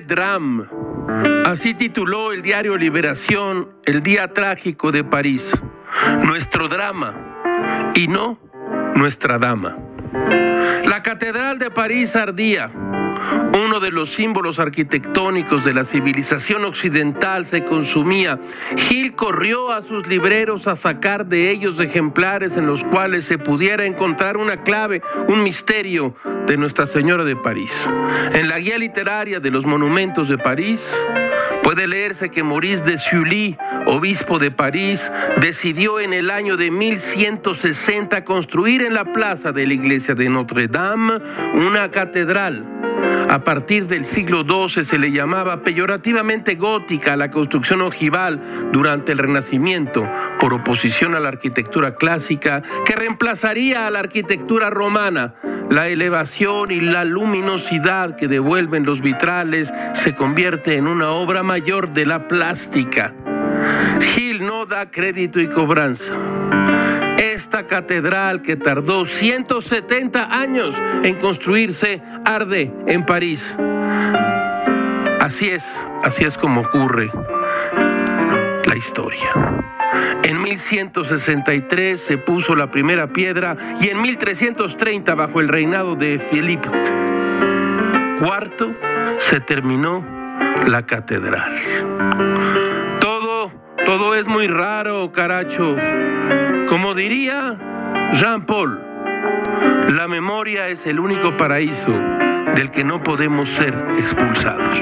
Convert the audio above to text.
drame. Así tituló el diario Liberación el día trágico de París. Nuestro drama y no nuestra dama. La Catedral de París ardía. Uno de los símbolos arquitectónicos de la civilización occidental se consumía. Gil corrió a sus libreros a sacar de ellos ejemplares en los cuales se pudiera encontrar una clave, un misterio de Nuestra Señora de París. En la guía literaria de los monumentos de París puede leerse que Maurice de Sully, obispo de París, decidió en el año de 1160 construir en la plaza de la iglesia de Notre Dame una catedral a partir del siglo XII se le llamaba peyorativamente gótica a la construcción ojival durante el Renacimiento, por oposición a la arquitectura clásica que reemplazaría a la arquitectura romana. La elevación y la luminosidad que devuelven los vitrales se convierte en una obra mayor de la plástica. Gil no da crédito y cobranza esta catedral que tardó 170 años en construirse arde en París. Así es, así es como ocurre la historia. En 1163 se puso la primera piedra y en 1330 bajo el reinado de Felipe IV se terminó la catedral. Todo, es muy raro, caracho. Como diría Jean Paul, la memoria es el único paraíso del que no podemos ser expulsados.